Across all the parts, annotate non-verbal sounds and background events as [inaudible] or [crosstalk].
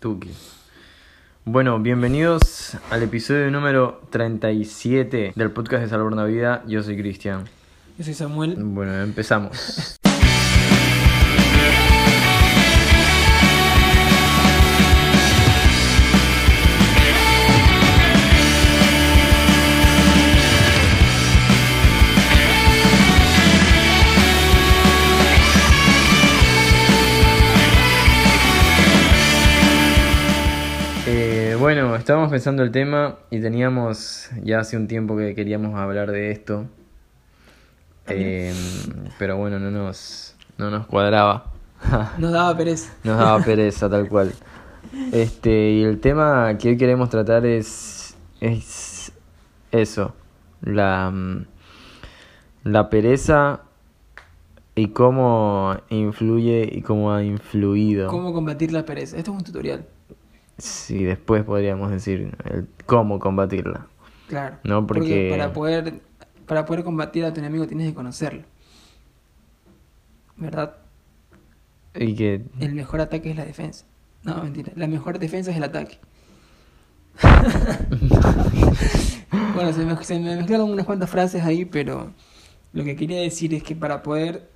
Tuki. Bueno, bienvenidos al episodio número 37 del podcast de Salvar una Vida. Yo soy Cristian. Yo soy Samuel. Bueno, empezamos. [laughs] estábamos pensando el tema y teníamos ya hace un tiempo que queríamos hablar de esto. Eh, pero bueno, no nos, no nos cuadraba. [laughs] Nos daba pereza. Nos daba [laughs] pereza, tal cual. Este, y el tema que hoy queremos tratar es, es eso, la, mm, la pereza y cómo influye y cómo ha influido. ¿Cómo combatir la pereza? Esto es un tutorial. Sí, después podríamos decir el cómo combatirla. Claro. No, porque- para poder para poder combatir a tu enemigo tienes que conocerlo. ¿Verdad? Y que El mejor ataque es la defensa. No, mentira. La mejor defensa es el ataque. [laughs] bueno, se me, se me mezclaron unas cuantas frases ahí, pero lo que quería decir es que para poder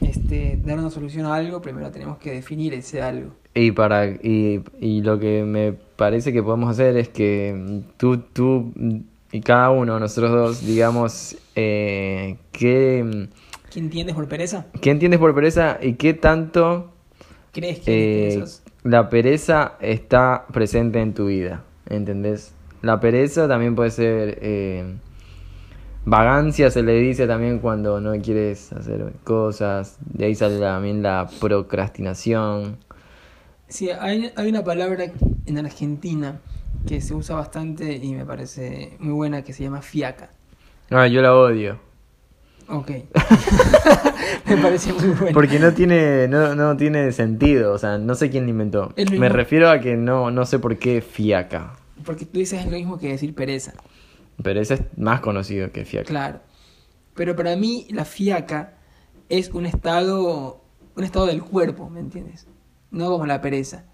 este, dar una solución a algo, primero tenemos que definir ese algo. Y para y, y lo que me parece que podemos hacer es que tú, tú y cada uno, nosotros dos, digamos, eh, qué, ¿Quién entiendes por pereza? qué entiendes por pereza y qué tanto ¿Crees que eh, la pereza está presente en tu vida, ¿entendés? La pereza también puede ser eh, vagancia, se le dice también cuando no quieres hacer cosas, de ahí sale también la procrastinación. Sí, hay, hay una palabra en Argentina que se usa bastante y me parece muy buena que se llama fiaca. Ah, yo la odio. Ok. [laughs] me parece muy buena. Porque no tiene, no, no tiene sentido, o sea, no sé quién la inventó. Es lo Me refiero a que no, no sé por qué fiaca. Porque tú dices lo mismo que decir pereza. Pero ese es más conocido que fiaca. Claro. Pero para mí la fiaca es un estado, un estado del cuerpo, ¿me entiendes? No como la pereza.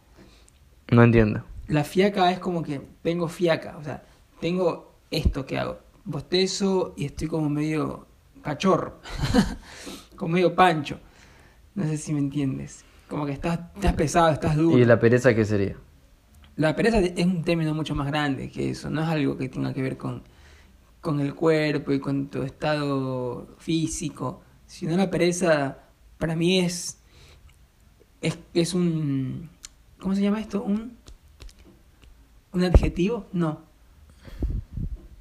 No entiendo. La fiaca es como que tengo fiaca, o sea, tengo esto que hago. Bostezo y estoy como medio cachorro, [laughs] como medio pancho. No sé si me entiendes. Como que estás, estás pesado, estás duro. ¿Y la pereza qué sería? La pereza es un término mucho más grande que eso, no es algo que tenga que ver con, con el cuerpo y con tu estado físico, sino la pereza para mí es, es, es un... ¿Cómo se llama esto? ¿Un, un adjetivo? No.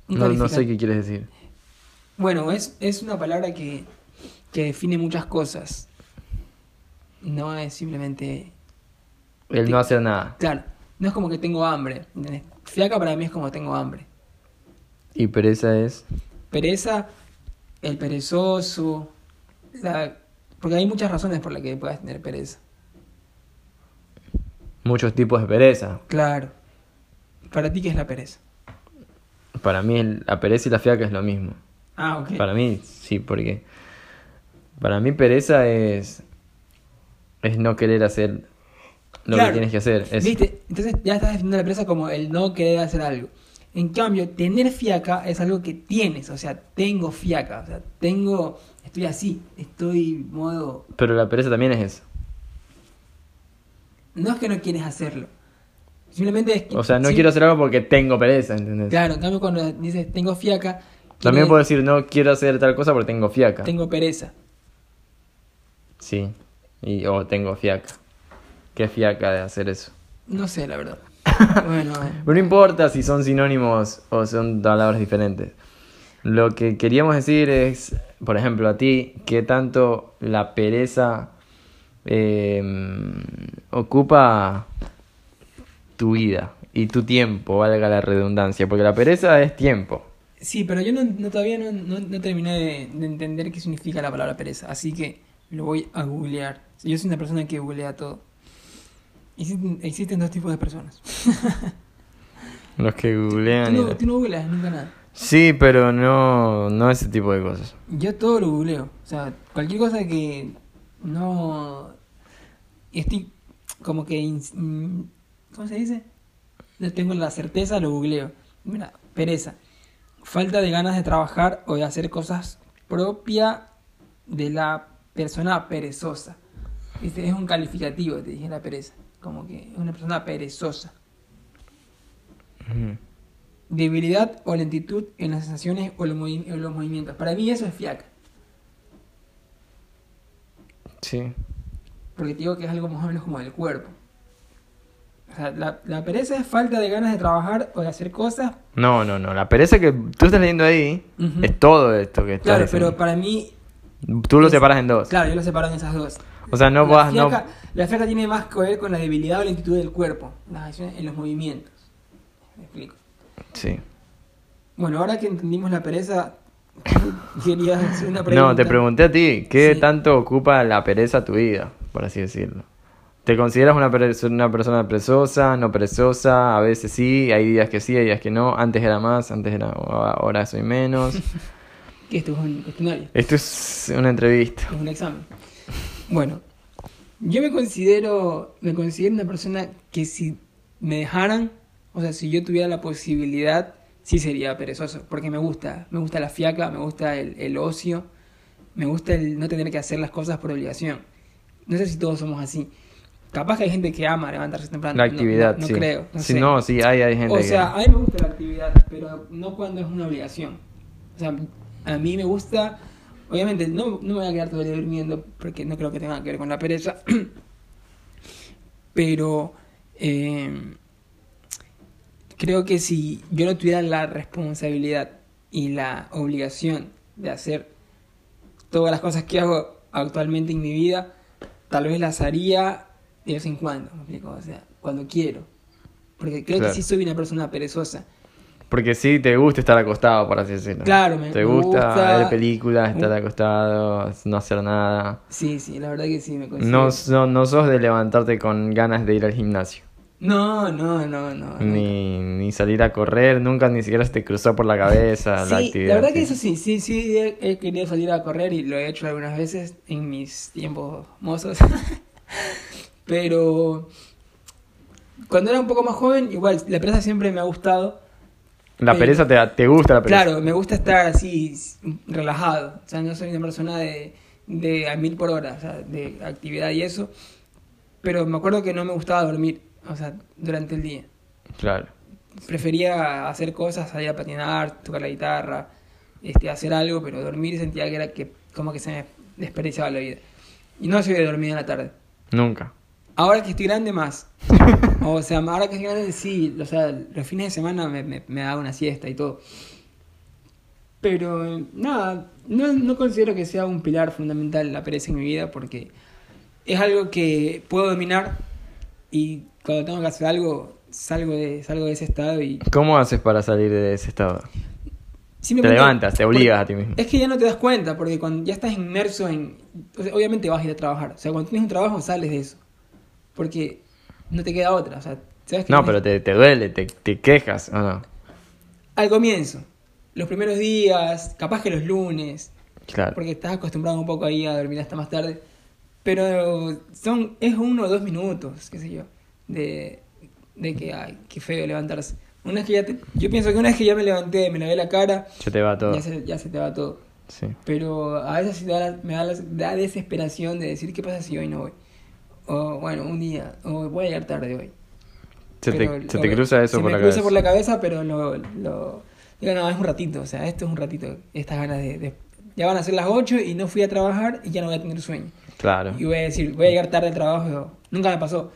Un No, no sé qué quieres decir. Bueno, es, es una palabra que, que define muchas cosas. No es simplemente El no hacer nada. Claro, no es como que tengo hambre. ¿entendés? Fiaca para mí es como tengo hambre. Y pereza es. Pereza, el perezoso, la... porque hay muchas razones por las que puedas tener pereza. Muchos tipos de pereza. Claro. Para ti, ¿qué es la pereza? Para mí la pereza y la fiaca es lo mismo. Ah, ok. Para mí sí, porque para mí pereza es es no querer hacer lo Claro. que tienes que hacer. Es, ¿Viste? Entonces ya estás definiendo la pereza como el no querer hacer algo. En cambio, tener fiaca es algo que tienes. O sea, tengo fiaca. O sea, tengo... Estoy así. Estoy modo... Pero la pereza también es eso. No es que no quieres hacerlo. Simplemente es que... O sea, no quiero hacer algo porque tengo pereza, ¿entendés? Claro, en cambio cuando dices tengo fiaca, También puedo decir no quiero hacer tal cosa porque tengo fiaca. tengo pereza. Sí. Y, o tengo fiaca. ¿Qué fiaca de hacer eso? No sé, la verdad. [laughs] bueno, Pero no importa si son sinónimos o son palabras diferentes. Lo que queríamos decir es, por ejemplo, a ti, ¿qué tanto la pereza eh, ocupa tu vida y tu tiempo, valga la redundancia? Porque la pereza es tiempo. sí, pero yo no, no- todavía no, no- no terminé de, de entender qué significa la palabra pereza, así que lo voy a googlear. Yo soy una persona que googlea todo. Existen, existen dos tipos de personas. [laughs] Los que googlean. Tú y no, tú no googleas nunca nada. Sí, pero no, no ese tipo de cosas. Yo todo lo googleo. O sea, cualquier cosa que no... Estoy como que mm, ¿Cómo se dice? No tengo la certeza, lo googleo. Mira, pereza. Falta de ganas de trabajar o de hacer cosas propia de la persona perezosa. Este es un calificativo, te dije la pereza. Como que es una persona perezosa. Debilidad o lentitud en las sensaciones o los, movi- o los movimientos. Para mí eso es fiaca. Sí. Porque te digo que es algo más o menos como del cuerpo. O sea, la, la pereza es falta de ganas de trabajar o de hacer cosas. No, no, no. La pereza que tú estás leyendo ahí es todo esto que estás Claro, diciendo. pero para mí, Tú lo es- separas en dos. claro, yo lo separo en esas dos. O sea, no la, vas, no... la fiaca tiene más que ver con la debilidad o lentitud del cuerpo, las acciones en los movimientos. Me explico. Sí. Bueno, ahora que entendimos la pereza, [laughs] quería hacer una pregunta. No, te pregunté a ti, ¿qué Sí. tanto ocupa la pereza tu vida, por así decirlo? ¿Te consideras una, una persona perezosa, no perezosa? A veces sí, hay días que sí, hay días que no. Antes era más, antes era ahora soy menos. [laughs] Que esto es un cuestionario. Esto es una entrevista. Es un examen. Bueno, yo me considero, me considero una persona que si me dejaran, o sea, si yo tuviera la posibilidad, sí sería perezoso, porque me gusta, me gusta la fiaca, me gusta el, el ocio, me gusta el no tener que hacer las cosas por obligación. No sé si todos somos así. Capaz que hay gente que ama levantarse temprano. La no- actividad, no, no sí. creo. No, Sí, sé. no, sí, hay, hay gente O que... sea, a mí me gusta la actividad, pero no cuando es una obligación. O sea, a mí me gusta, obviamente no, no me voy a quedar todo el día durmiendo porque no creo que tenga que ver con la pereza, [clears throat] pero eh, creo que si yo no tuviera la responsabilidad y la obligación de hacer todas las cosas que hago actualmente en mi vida, tal vez las haría de vez en cuando, ¿me explico? O sea, cuando quiero. Porque creo Claro. que sí soy una persona perezosa. Porque sí, te gusta estar acostado, por así decirlo. Claro, me- Te gusta, gusta. ver películas, estar acostado, no hacer nada. Sí, sí, la verdad que sí me considero. No, so- no sos de levantarte con ganas de ir al gimnasio. No, no, no, no. Ni, ni salir a correr, nunca ni siquiera se te cruzó por la cabeza la Sí, actividad. la verdad que eso sí, sí, sí, he, he querido salir a correr y lo he hecho algunas veces en mis tiempos mozos. [laughs] Pero cuando era un poco más joven, igual, la pereza siempre me ha gustado. La pereza te, te gusta la pereza. Claro, me gusta estar así, relajado. O sea, no soy una persona de, de a mil por hora, o sea, de actividad y eso. Pero me acuerdo que no me gustaba dormir, o sea, durante el día. Claro. Prefería hacer cosas, salir a patinar, tocar la guitarra, este, hacer algo, pero dormir sentía que era que como que se me desperdiciaba la vida. Y no soy de dormir en la tarde. Nunca. Ahora que estoy grande más. [laughs] O sea, ahora que estoy grande sí, o sea, los fines de semana me, me, me hago una siesta y todo. Pero nada, no, no considero que sea un pilar fundamental la pereza en mi vida porque es algo que puedo dominar y cuando tengo que hacer algo salgo de, salgo de ese estado y ¿Cómo haces para salir de ese estado? Te levantas, te obligas a ti mismo. Es que ya no te das cuenta, porque cuando ya estás inmerso en... o sea, obviamente vas a ir a trabajar. O sea, cuando tienes un trabajo sales de eso. Porque no te queda otra. O sea, sabes que No, pero te, te duele, te, te quejas, ¿o no? Al comienzo, los primeros días, capaz que los lunes, Claro. porque estás acostumbrado un poco ahí a dormir hasta más tarde. Pero son es uno o dos minutos, qué sé yo, de, de que, ay, qué feo levantarse. Una vez que ya te- yo pienso que una vez que ya me levanté, me lavé la cara, Se te va todo. ya se, ya se te va todo. Sí. Pero a veces sí da la- me da, la- da desesperación de decir, ¿qué pasa si hoy no voy? O bueno, un día, o voy a llegar tarde hoy. Se te, Pero se lo- te cruza eso se por me la cruza cabeza. por la cabeza, pero lo, lo... Digo, no, es un ratito, o sea, esto es un ratito, estas ganas de... de- Ya van a ser las 8 y no fui a trabajar y ya no voy a tener sueño. Claro. Y voy a decir, voy a llegar tarde al trabajo, nunca me pasó.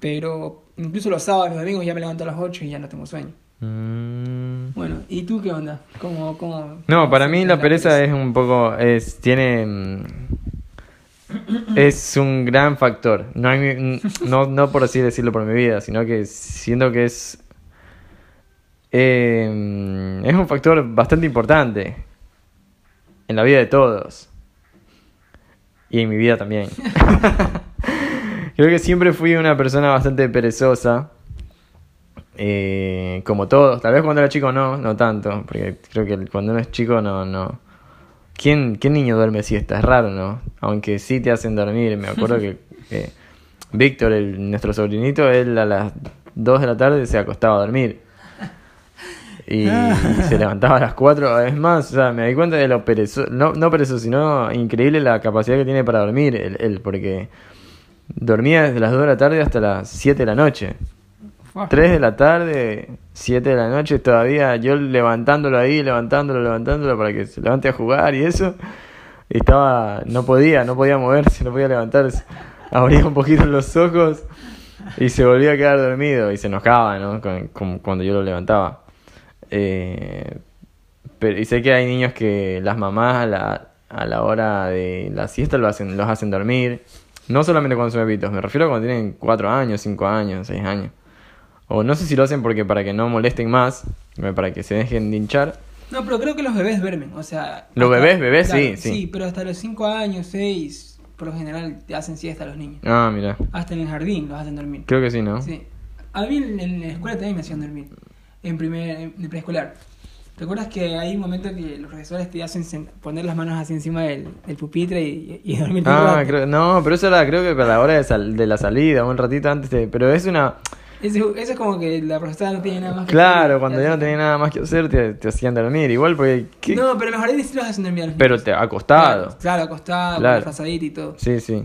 Pero incluso los sábados, los domingos ya me levanto a las 8 y ya no tengo sueño. Mm. Bueno, ¿y tú qué onda? ¿Cómo, cómo, No, para mí la te pereza es un poco, es, tiene, mm, es un gran factor. No, no, no por así decirlo por mi vida, sino que siento que es, eh, es un factor bastante importante en la vida de todos y en mi vida también. [laughs] Creo que siempre fui una persona bastante perezosa. Eh, como todos, tal vez cuando era chico no, no tanto, porque creo que cuando uno es chico no, no. ¿Quién, qué niño duerme siesta? Es raro, ¿no? Aunque sí te hacen dormir, me acuerdo [laughs] que, que Víctor, el, nuestro sobrinito, él a las 2 de la tarde se acostaba a dormir. Y [laughs] se levantaba a las 4. Es más, o sea, me di cuenta de lo perezoso, no, no perezoso, sino increíble la capacidad que tiene para dormir él, él, porque dormía desde las 2 de la tarde hasta las 7 de la noche. Fua. 3 de la tarde, 7 de la noche, todavía yo levantándolo ahí, levantándolo, levantándolo para que se levante a jugar y eso. Estaba, no podía, no podía moverse, no podía levantarse. Abría un poquito los ojos y se volvía a quedar dormido y se enojaba, ¿no? Con- con- cuando yo lo levantaba. Eh, pero, y sé que hay niños que las mamás a la, a la hora de la siesta lo hacen, los hacen dormir. No solamente cuando son bebitos, me refiero a cuando tienen 4 años, 5 años, 6 años. O no sé si lo hacen porque para que no molesten más, para que se dejen de hinchar. No, pero creo que los bebés duermen, o sea... Los hasta- bebés, bebés, claro, sí, sí. Sí, pero hasta los 5 años, 6, por lo general te hacen siesta los niños. Ah, mira. Hasta en el jardín los hacen dormir. Creo que sí, ¿no? Sí. A mí en, en la escuela también me hacían dormir. En primer, en preescolar. ¿Te acuerdas que hay un momento que los profesores te hacen poner las manos así encima del, del pupitre y, y dormir Ah, creo, no, pero eso era creo que para la hora de, sal- de la salida, un ratito antes de... Pero es una... Eso, eso es como que la profesora no tiene nada más que Claro, hacer. cuando ya no tenía nada más que hacer, te, te hacían dormir. Igual porque... ¿qué? No, pero los jardines sí los hacen dormir a los Pero niños. te acostado. Claro, claro, acostado, Claro. con frazadita y todo. Sí, sí.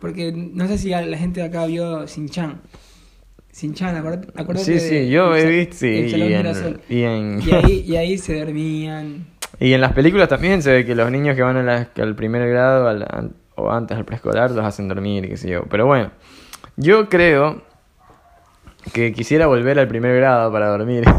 Porque no sé si la gente de acá vio Sin-Chan. Sin-Chan, acuérdate, Sí, de- sí, yo he visto, sí, y en, y en, Y ahí, [laughs] y ahí se dormían. y en las películas también se ve que los niños que van a la- al primer grado al- an- o antes al preescolar los hacen dormir, qué sé yo. Pero bueno, yo creo que quisiera volver al primer grado para dormir. [laughs]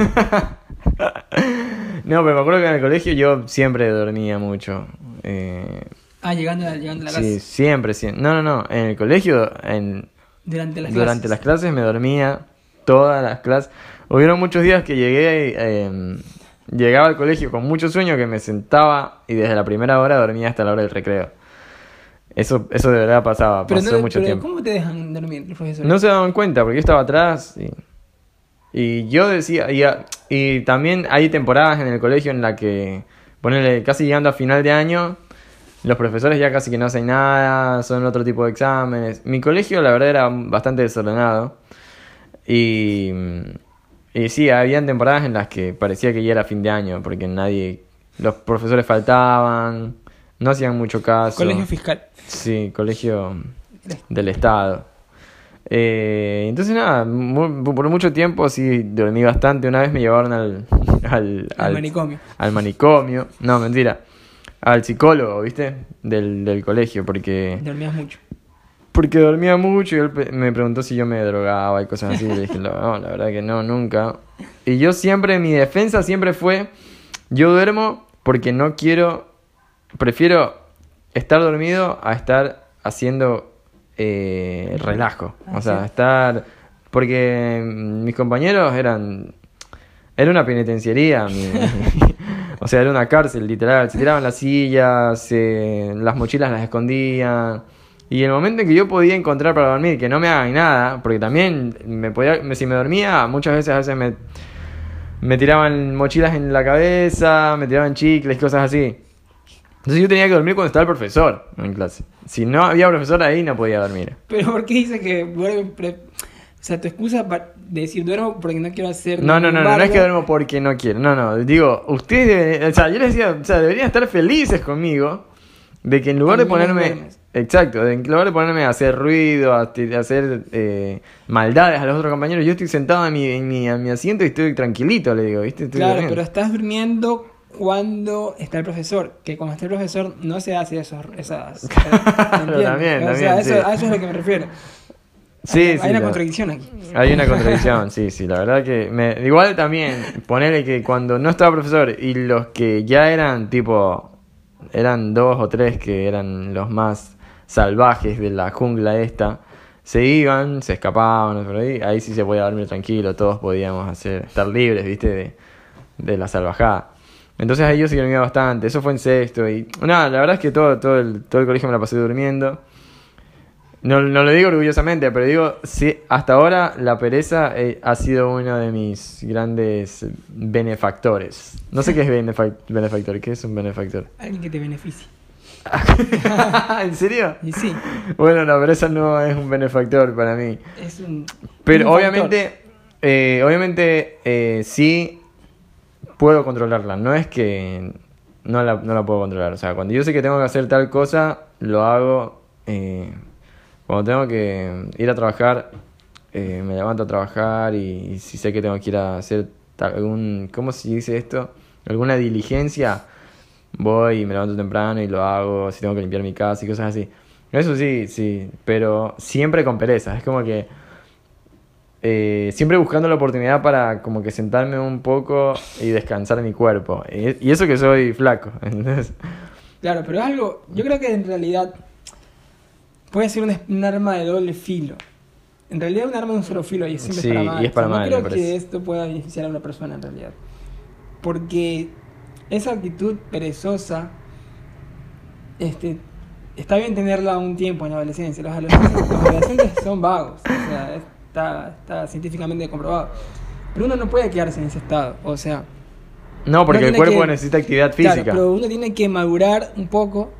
no, pero me acuerdo que en el colegio yo siempre dormía mucho. Eh, Ah, llegando a, llegando a la sí, casa. siempre, siempre. No, no, no. En el colegio, en, Durante las durante clases. las clases me dormía todas las clases. Hubieron muchos días que llegué, eh, llegaba al colegio con mucho sueño que me sentaba y desde la primera hora dormía hasta la hora del recreo. Eso, eso de verdad pasaba, Pero, pasó no, mucho pero tiempo. ¿cómo te dejan dormir los profesores? No se daban cuenta porque yo estaba atrás y, y yo decía, y, y también hay temporadas en el colegio en la que, ponele, casi llegando a final de año, los profesores ya casi que no hacen nada, son otro tipo de exámenes. Mi colegio la verdad era bastante desordenado y, y sí, habían temporadas en las que parecía que ya era fin de año porque nadie, los profesores faltaban, no hacían mucho caso. Colegio fiscal. Sí, colegio del Estado. Eh, entonces nada, por mucho tiempo sí dormí bastante. Una vez me llevaron [laughs] al, al, Al manicomio. al manicomio. No, mentira. Al psicólogo, ¿viste? Del, del colegio, porque, Dormías mucho. porque dormía mucho y él me preguntó si yo me drogaba y cosas así. Y le dije, no, la verdad que no, nunca. Y yo siempre, mi defensa siempre fue, yo duermo porque no quiero, prefiero estar dormido a estar haciendo eh, relajo. Ah, O sea, sí. estar, porque mm, mis compañeros eran, era una penitenciaría. mi- [laughs] o sea, era una cárcel, literal. Se tiraban las sillas, se- las mochilas las escondían. Y el momento en que yo podía encontrar para dormir, que no me hagan nada, porque también me podía, me- si me dormía, muchas veces a veces me, me tiraban mochilas en la cabeza, me tiraban chicles, cosas así. Entonces yo tenía que dormir cuando estaba el profesor en clase. Si no había profesor ahí, no podía dormir. Pero ¿por qué dices que duerme? pre- O sea, tu excusa para decir duermo porque no quiero hacer. No, no, no, no, no es que duermo porque no quiero. No, no, digo, ustedes deben, o sea, yo les decía, o sea, deberían estar felices conmigo de que en lugar de ponerme, exacto, de en lugar de ponerme a hacer ruido, a, hacer eh, maldades a los otros compañeros, yo estoy sentado en mi, en mi, en mi asiento y estoy tranquilito, le digo, ¿viste? Estoy Claro, durmiendo. pero estás durmiendo cuando está el profesor. Que cuando está el profesor no se hace esos, [laughs] esas. ¿entiendes? También, o sea, también, eso, sí. a eso es a lo que me refiero. Sí, hay, sí, hay una la- contradicción aquí. Hay una contradicción, sí, sí, la verdad que me, igual también ponerle que cuando no estaba profesor y los que ya eran tipo eran dos o tres que eran los más salvajes de la jungla esta, se iban, se escapaban por ahí, ahí sí se podía dormir tranquilo, todos podíamos hacer estar libres, ¿viste? de, de la salvajada. Entonces ahí yo sí dormía bastante, eso fue en sexto y nada, la verdad es que todo todo el todo el colegio me la pasé durmiendo. No, no lo digo orgullosamente, pero digo, sí, hasta ahora la pereza eh, ha sido uno de mis grandes benefactores. No sé qué es benefac- benefactor, ¿qué es un benefactor? Alguien que te beneficie. [laughs] ¿En serio? Y sí, Bueno, no, pero eso no es un benefactor para mí. es un. Pero un obviamente, eh, obviamente eh, sí puedo controlarla. No es que no la, no la puedo controlar. O sea, cuando yo sé que tengo que hacer tal cosa, lo hago. eh, cuando tengo que ir a trabajar, eh, me levanto a trabajar y, y si sé que tengo que ir a hacer algún... ¿Cómo se dice esto? Alguna diligencia, voy y me levanto temprano y lo hago. Si tengo que limpiar mi casa y cosas así. Eso sí, sí, pero siempre con pereza. Es como que eh, siempre buscando la oportunidad para como que sentarme un poco y descansar mi cuerpo. Y, y eso que soy flaco, [laughs] ¿entendés? Claro, pero es algo. Yo creo que en realidad puede ser un, un arma de doble filo. En realidad, un arma de un solo filo y siempre Sí, es para mal. y es para O sea, mal, No creo que esto pueda beneficiar a una persona en realidad. Porque esa actitud perezosa. Este. Está bien tenerla un tiempo en la adolescencia. Los adolescentes, los adolescentes son vagos. O sea, está, está científicamente comprobado. Pero uno no puede quedarse en ese estado. O sea, No, porque el cuerpo que- necesita actividad Claro, física. pero uno tiene que madurar un poco.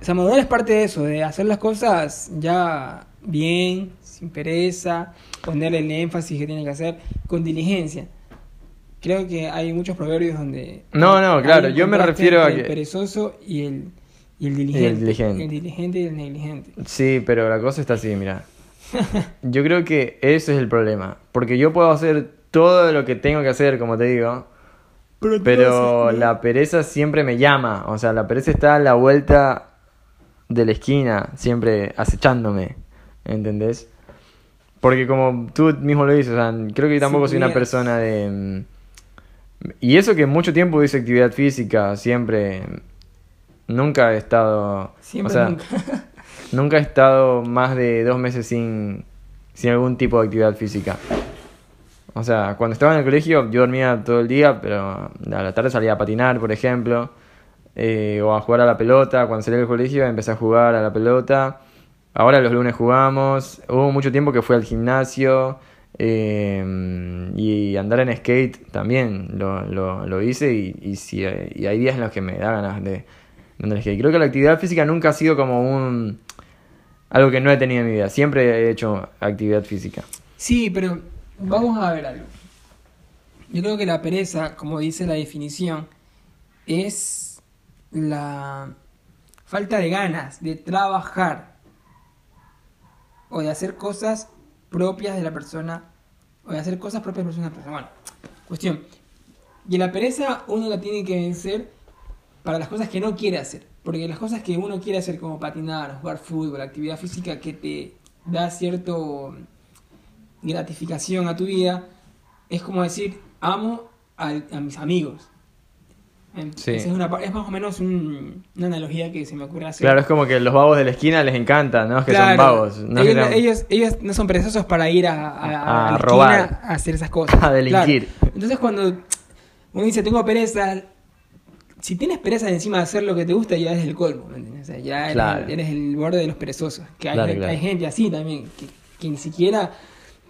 O sea, madurar es parte de eso, de hacer las cosas ya bien, sin pereza, ponerle el énfasis que tiene que hacer, con diligencia. Creo que hay muchos proverbios donde... No, no, claro, yo me refiero a que- El perezoso y el, y el diligente. diligente. El diligente y el negligente. Sí, pero la cosa está así, mira. [laughs] Yo creo que ese es el problema. Porque yo puedo hacer todo lo que tengo que hacer, como te digo. Pero, Pero la pereza siempre me llama. O sea, la pereza está a la vuelta de la esquina, siempre acechándome. ¿Entendés? Porque como tú mismo lo dices, o sea, creo que yo tampoco soy una persona de... Y eso que mucho tiempo hice actividad física, siempre... Nunca he estado... Siempre o sea, nunca. [laughs] Nunca he estado más de dos meses sin, sin algún tipo de actividad física. O sea, cuando estaba en el colegio yo dormía todo el día, pero a la tarde salía a patinar, por ejemplo, eh, o a jugar a la pelota. Cuando salí del colegio empecé a jugar a la pelota. Ahora los lunes jugamos. Hubo mucho tiempo que fui al gimnasio eh, y andar en skate también lo, lo, lo hice y, y, si- y hay días en los que me da ganas de. Creo que la actividad física nunca ha sido como un... Algo que no he tenido en mi vida. Siempre he hecho actividad física. Sí, pero vamos a ver algo. Yo creo que la pereza, como dice la definición, es la falta de ganas de trabajar o de hacer cosas propias de la persona o de hacer cosas propias de la persona. Bueno, cuestión. Y la pereza uno la tiene que vencer para las cosas que no quiere hacer. Porque las cosas que uno quiere hacer como patinar, jugar fútbol, actividad física que te da cierto gratificación a tu vida, es como decir, amo al- a, mis amigos. Em, Sí. Es, una es más o menos un- una analogía que se me ocurre hacer. Claro, es como que los vagos de la esquina les encanta, ¿no? Es que Claro, son vagos. No ellos, ellos, ellos no son perezosos para ir a, a- a A la robar. esquina a hacer esas cosas. [laughs] A delinquir. Claro. Entonces cuando uno dice tengo pereza, si tienes pereza de encima de hacer lo que te gusta, ya es el colmo, ¿me entiendes? O sea, ya eres, Claro. eres el borde de los perezosos. Que hay, Claro, claro. hay gente así también, que, que ni siquiera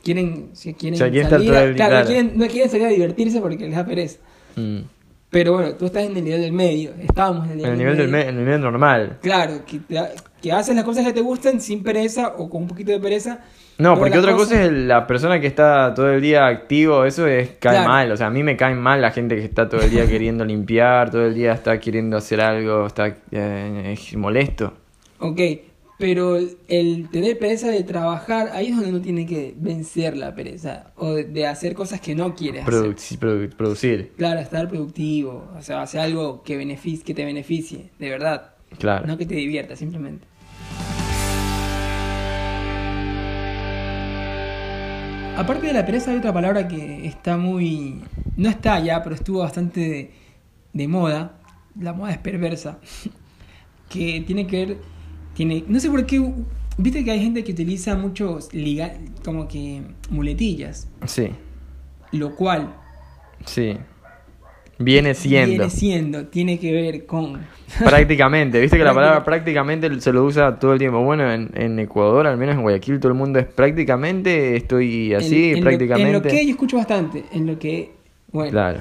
quieren, quieren, O sea, quieren estar salir a- claro, claro. No, quieren, no quieren salir a divertirse porque les da pereza. Mm. Pero bueno, tú estás en el nivel del medio, estábamos en el En nivel, el nivel del medio. me- en el nivel normal. Claro, que, que haces las cosas que te gustan sin pereza o con un poquito de pereza. No, porque otra cosa cosa- es la persona que está todo el día activo, eso es cae Claro. mal. O sea, a mí me cae mal la gente que está todo el día [laughs] queriendo limpiar, todo el día está queriendo hacer algo, está eh, es molesto. Ok, pero el tener pereza de trabajar, ahí es donde uno tiene que vencer la pereza o de, hacer cosas que no quieres hacer. Produc- produ- producir, Claro, estar productivo, o sea, hacer algo que, beneficie, que te beneficie, de verdad. claro. No que te divierta, simplemente. Aparte de la pereza hay otra palabra que está muy... No está ya, pero estuvo bastante de, de moda. La moda es perversa. [laughs] Que tiene que ver... Tiene, no sé por qué... Viste que hay gente que utiliza muchos liga, como que muletillas. Sí, Lo cual sí. Viene siendo. viene siendo, tiene que ver con... [laughs] Prácticamente, viste que la palabra Práctica- prácticamente se lo usa todo el tiempo. Bueno, en, en Ecuador, al menos en Guayaquil, todo el mundo es prácticamente, estoy así, en, en prácticamente. Lo, en lo que yo escucho bastante, en lo que... Bueno, Claro.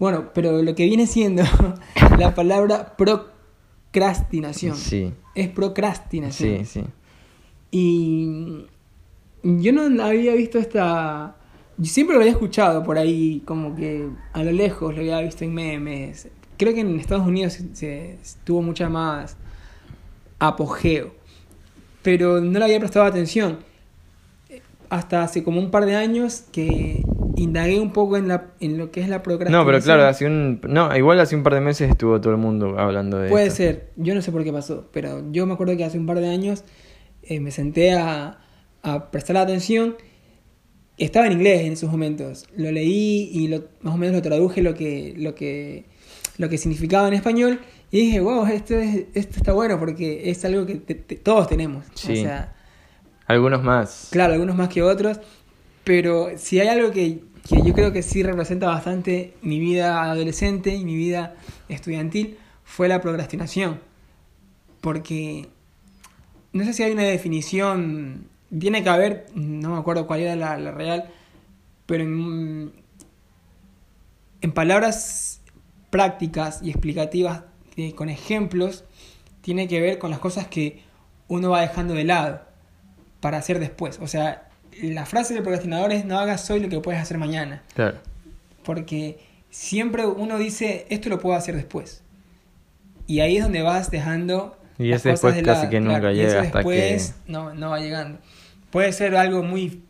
Bueno, pero lo que viene siendo [laughs] la palabra procrastinación. Sí, Es procrastinación. sí, sí. Y yo no había visto esta... Yo siempre lo había escuchado por ahí, como que a lo lejos lo había visto en memes. Creo que en Estados Unidos se, se tuvo mucha más apogeo, pero no le había prestado atención. Hasta hace como un par de años que indagué un poco en, la, en lo que es la procrastinación. No, pero claro, hace un... No, igual hace un par de meses estuvo todo el mundo hablando de Puede esto. ser, yo no sé por qué pasó, pero yo me acuerdo que hace un par de años eh, me senté a, a prestar atención. Estaba en inglés en esos momentos. Lo leí y lo, más o menos lo traduje lo que, lo que, lo que significaba en español. Y dije, wow, esto, es, esto está bueno porque es algo que te- te- todos tenemos. Sí. O sea, Algunos más. Claro, algunos más que otros, pero si hay algo que, que yo creo que sí representa bastante mi vida adolescente y mi vida estudiantil, fue la procrastinación. Porque no sé si hay una definición, tiene que haber, no me acuerdo cuál era la, la real, pero en, en palabras prácticas y explicativas, eh, con ejemplos, tiene que ver con las cosas que uno va dejando de lado para hacer después. O sea, la frase del procrastinador es no hagas hoy lo que puedes hacer mañana. Claro. Porque siempre uno dice, esto lo puedo hacer después. Y ahí es donde vas dejando... Y las ese cosas después de casi lado, que nunca claro, y llega ese hasta después no, no va llegando. Puede ser algo muy,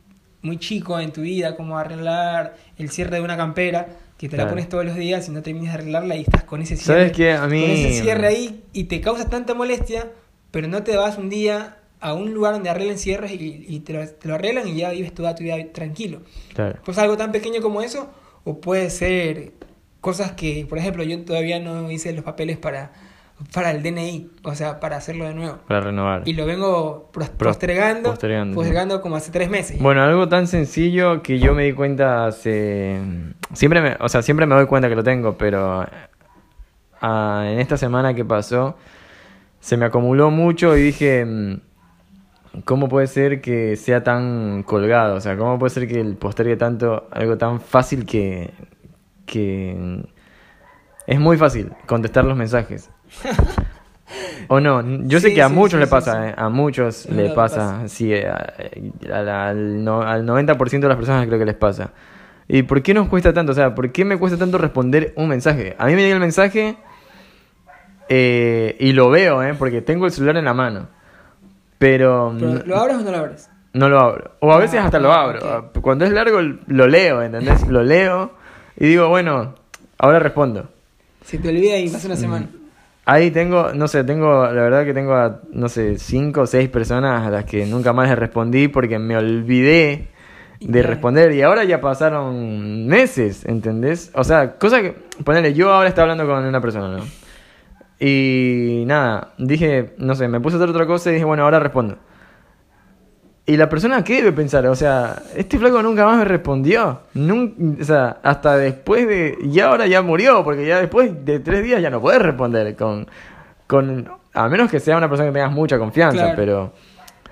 muy chico en tu vida, como arreglar el cierre de una campera, que te la Claro. pones todos los días y no terminas de arreglarla y estás con ese cierre. ¿Sabes qué? A mí- Con ese cierre ahí y te causa tanta molestia, pero no te vas un día a un lugar donde arreglen cierres y, y te, lo, te lo arreglan y ya vives toda tu vida tranquilo. Claro. Pues algo tan pequeño como eso, o puede ser cosas que, por ejemplo, yo todavía no hice los papeles para, para el DNI, o sea, para hacerlo de nuevo. Para renovar. Y lo vengo postergando, postergando, postergando como hace tres meses. Bueno, algo tan sencillo que yo me di cuenta hace... Siempre me, o sea, siempre me doy cuenta que lo tengo, pero ah, en esta semana que pasó se me acumuló mucho y dije, mm, ¿cómo puede ser que sea tan colgado? O sea, ¿cómo puede ser que el postergue tanto algo tan fácil que... que es muy fácil contestar los mensajes. [laughs] O no, yo sé Sí, que a sí, muchos sí, le pasa, eh, a muchos le pasa, pasa. sí, a- al, al no- al 90% de las personas creo que les pasa. ¿Y por qué nos cuesta tanto? O sea, ¿por qué me cuesta tanto responder un mensaje? A mí me llega el mensaje eh, y lo veo, ¿eh? Porque tengo el celular en la mano. Pero, Pero, no, ¿Lo abres o no lo abres? no lo abro. O a veces Ah, hasta lo abro. Cuando es largo lo leo, ¿entendés? Lo leo y digo, bueno, ahora respondo. Se te olvida y pasa una semana. Ahí tengo, no sé, tengo, la verdad que tengo a, no sé, cinco o seis personas a las que nunca más les respondí porque me olvidé de claro. responder y ahora ya pasaron meses, ¿entendés? O sea, cosa que, ponele, yo ahora estaba hablando con una persona, ¿no? Y nada, dije, no sé, me puse a hacer otra cosa y dije, bueno, ahora respondo. Y la persona, ¿qué debe pensar? O sea, este flaco nunca más me respondió. Nun- o sea, hasta después de... Y ahora ya murió, porque ya después de tres días ya no puedes responder con... con a menos que sea una persona que tengas mucha confianza, Claro. pero...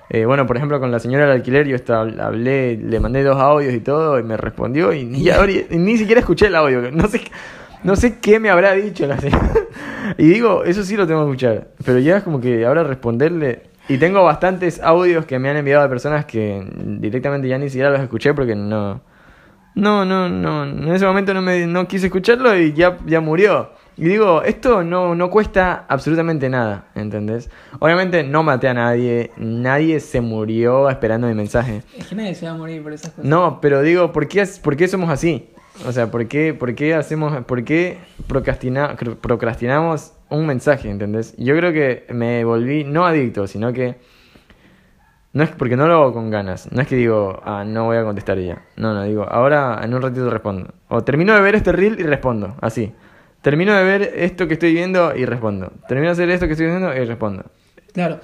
eh, bueno, por ejemplo, con la señora del alquiler yo estaba, hablé, le mandé dos audios y todo y me respondió y, ni- ahora- y ni siquiera escuché el audio. No sé, no sé qué me habrá dicho la señora. [laughs] Y digo, eso sí lo tengo que escuchar. Pero ya es como que ahora responderle... Y tengo bastantes audios que me han enviado de personas que directamente ya ni siquiera los escuché porque no... No, no, no. En ese momento no, me, no quise escucharlo y ya, ya murió. Y digo, esto no, no cuesta absolutamente nada, ¿entendés? Obviamente no maté a nadie, nadie se murió esperando mi mensaje. Es que nadie se va a morir por esas cosas. No, pero digo, ¿por qué, por qué somos así? O sea, ¿por qué, por qué hacemos, por qué procrastina- cr- procrastinamos un mensaje, ¿entendés? Yo creo que me volví no adicto, sino que no es porque no lo hago con ganas. No es que digo, ah, no voy a contestar ya. No, no, digo, ahora en un ratito respondo. O termino de ver este reel y respondo, así. Termino de ver esto que estoy viendo y respondo. Termino de hacer esto que estoy viendo y respondo. Claro.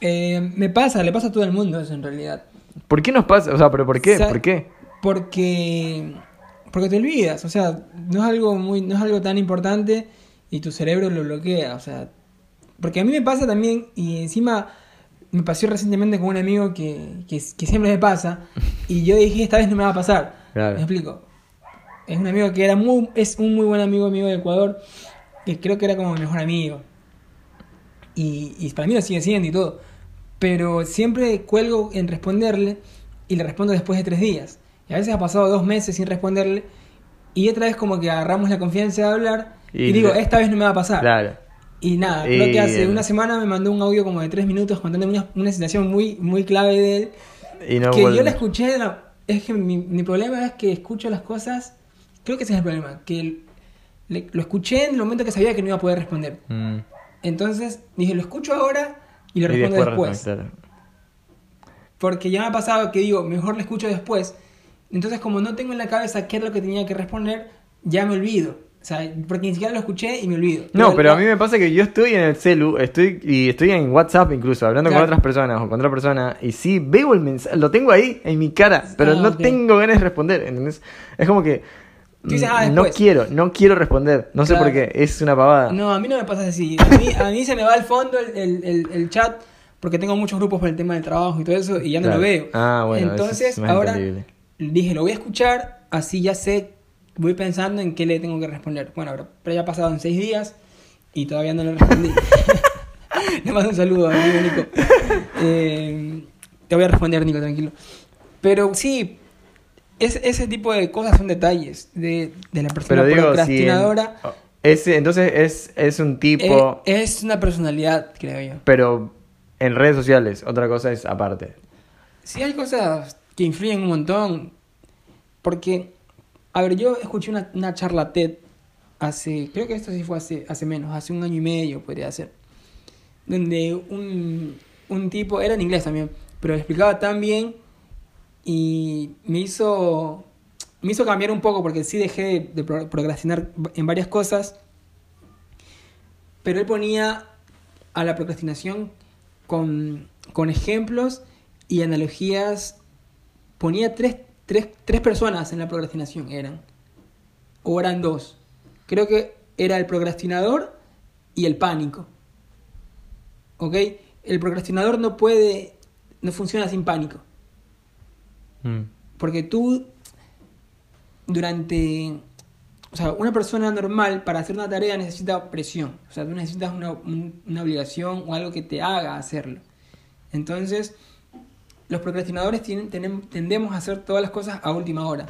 Eh, me pasa, le pasa a todo el mundo eso en realidad. ¿Por qué nos pasa? O sea, ¿pero por qué? ¿Por qué? Porque porque te olvidas, o sea, no es algo muy no es algo tan importante y tu cerebro lo bloquea, o sea, porque a mí me pasa también y encima me pasó recientemente con un amigo que, que, que siempre me pasa y yo dije esta vez no me va a pasar. Claro. Me explico. Es un amigo que era muy es un muy buen amigo mío de Ecuador que creo que era como mi mejor amigo. Y, y para mí lo sigue siendo y todo. Pero siempre cuelgo en responderle y le respondo después de tres días. Y a veces ha pasado dos meses sin responderle y otra vez como que agarramos la confianza de hablar y, Y digo, esta vez no me va a pasar. Claro. Y nada, creo Y que hace una semana me mandó un audio como de tres minutos contándome una, una situación muy, muy clave de él. Y no que yo la escuché, es que mi, mi problema es que escucho las cosas, creo que ese es el problema, que le- lo escuché en el momento que sabía que no iba a poder responder. Mm. Entonces dije, lo escucho ahora y lo respondo después. claro. Porque ya me ha pasado que digo, mejor lo escucho después. Entonces, como no tengo en la cabeza qué es lo que tenía que responder, ya me olvido. O sea, porque ni siquiera lo escuché y me olvido. No, pero a mí me pasa que yo estoy en el celu, estoy y estoy en WhatsApp incluso, hablando Claro. con otras personas o con otra persona, y sí veo el mensaje, lo tengo ahí en mi cara, pero Ah, no ok. tengo ganas de responder, ¿entendés? Es como que dices, ah, no quiero, no quiero responder, no sé Claro. por qué, es una pavada. No, a mí no me pasa así. A mí, a mí se me va al fondo el, el- el- el chat porque tengo muchos grupos por el tema del trabajo y todo eso y ya no Claro. lo veo. Ah, bueno, Entonces, es ahora entendible. Dije, lo voy a escuchar, así ya sé, voy pensando en qué le tengo que responder. Bueno, pero, pero ya ha pasado en seis días y todavía no le respondí. [laughs] le mando un saludo amigo Nico. Eh, te voy a responder, Nico, tranquilo. Pero sí, es- ese tipo de cosas son detalles de, de la persona digo, si en- procrastinadora. ese, entonces es, es un tipo, Eh, es una personalidad, creo yo. pero en redes sociales, otra cosa es aparte. Sí hay cosas que influyen un montón. Porque, a ver, yo escuché una, una charla TED hace, creo que esto sí fue hace, hace menos, hace un año y medio podría ser. Donde un, un tipo, era en inglés también, pero explicaba tan bien y me hizo, me hizo cambiar un poco porque sí dejé de, de pro- procrastinar en varias cosas. Pero él ponía a la procrastinación con, con ejemplos y analogías. Ponía tres, tres, tres personas en la procrastinación, eran. O eran dos. Creo que era el procrastinador y el pánico. ¿Ok? El procrastinador no puede, no funciona sin pánico. Mm. Porque tú, durante. O sea, una persona normal para hacer una tarea necesita presión. O sea, tú necesitas una, un- una obligación o algo que te haga hacerlo. Entonces, los procrastinadores tienen, tenem- tendemos a hacer todas las cosas a última hora.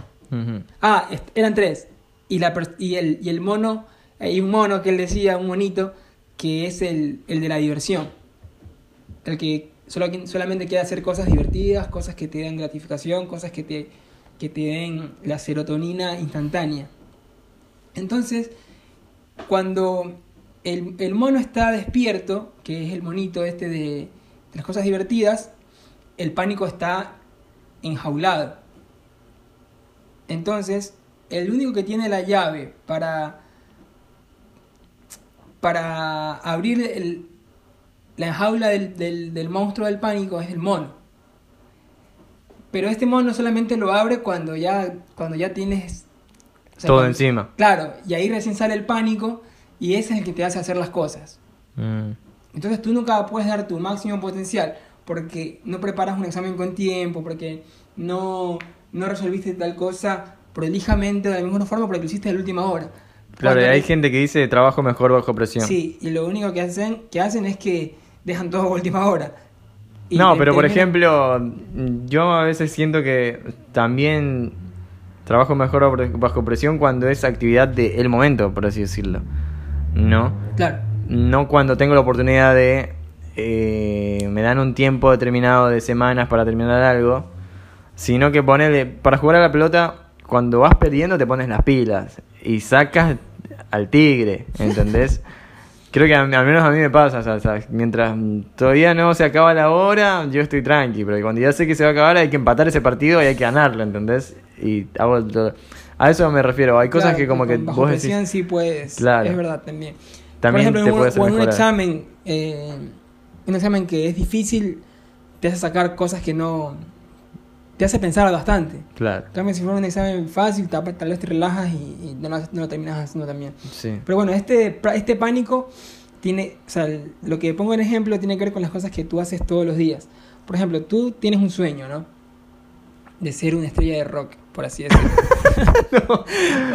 Ah, eran tres. Y, la, y, el, y el mono, hay un mono que él decía, un monito, que es el, el de la diversión. El que solo, solamente quiere hacer cosas divertidas, cosas que te den gratificación, cosas que te, que te den la serotonina instantánea. Entonces, cuando el, el mono está despierto, que es el monito este de, de las cosas divertidas, el pánico está enjaulado. Entonces, el único que tiene la llave para, para abrir el- la jaula del, del- del monstruo del pánico es el mono. Pero este mono solamente lo abre cuando ya, cuando ya tienes... o sea, Todo cuando- encima. Claro, y ahí recién sale el pánico y ese es el que te hace hacer las cosas. Mm. Entonces tú nunca puedes dar tu máximo potencial porque no preparas un examen con tiempo, porque no, no resolviste tal cosa prolijamente o de la misma forma porque lo hiciste a la última hora. Claro, hay gente que dice trabajo mejor bajo presión. Sí, y lo único que hacen, que hacen es que dejan todo a última hora. Y No, pero por ejemplo, yo a veces siento que también trabajo mejor bajo- bajo presión cuando es actividad del momento, por así decirlo. ¿No? Claro, No cuando tengo la oportunidad de... eh, me dan un tiempo determinado de semanas para terminar algo, sino que ponele, para jugar a la pelota, cuando vas perdiendo te pones las pilas y sacas al tigre, ¿entendés? [laughs] Creo que a- al menos a mí me pasa, o sea, mientras todavía no se acaba la hora, yo estoy tranqui, pero cuando ya sé que se va a acabar hay que empatar ese partido y hay que ganarlo, ¿entendés? Y hago todo- a eso me refiero, hay cosas claro, que como que bajo vos presión decís... sí puedes, Claro. es verdad también. También por ejemplo, te en un, puede hacer en un examen, eh, un examen que es difícil, te hace sacar cosas que no... te hace pensar bastante. Claro, cambio, si fuera un examen fácil, tal tal vez te relajas y, y no, lo- no lo terminas haciendo también. sí. Pero bueno, este, este pánico tiene, o sea, lo que pongo en ejemplo tiene que ver con las cosas que tú haces todos los días. Por ejemplo, tú tienes un sueño, ¿no? De ser una estrella de rock, por así decirlo. [laughs]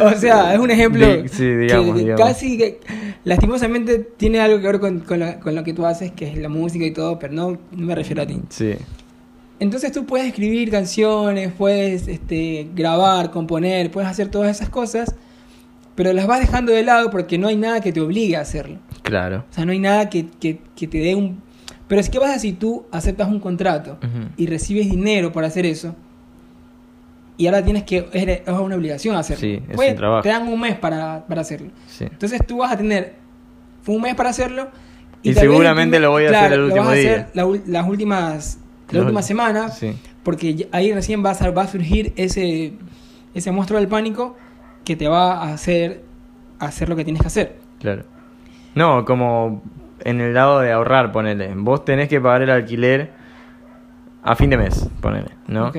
[laughs] O sea, es un ejemplo sí, digamos, que digamos. casi que lastimosamente tiene algo que ver con, con, la- con lo que tú haces, que es la música y todo, pero no, no me refiero a ti. Sí, Entonces tú puedes escribir canciones, puedes este, grabar, componer, puedes hacer todas esas cosas, pero las vas dejando de lado porque no hay nada que te obligue a hacerlo. claro. O sea, no hay nada que, que- que te dé un... Pero es que pasa si tú aceptas un contrato Ujú. y recibes dinero por hacer eso, y ahora tienes que... Es es una obligación hacerlo. Sí, es Puede- un trabajo. Te dan un mes para, para hacerlo. Sí. Entonces tú vas a tener un mes para hacerlo. Y seguramente lo voy a hacer el lo último vas a día. hacer la ul- las últimas, la Los- última semana, Sí, porque ahí recién va a, va a surgir ese, ese monstruo del pánico que te va a hacer hacer lo que tienes que hacer. claro. No, como en el lado de ahorrar, ponele. Vos tenés que pagar el alquiler a fin de mes, ponele, ¿no?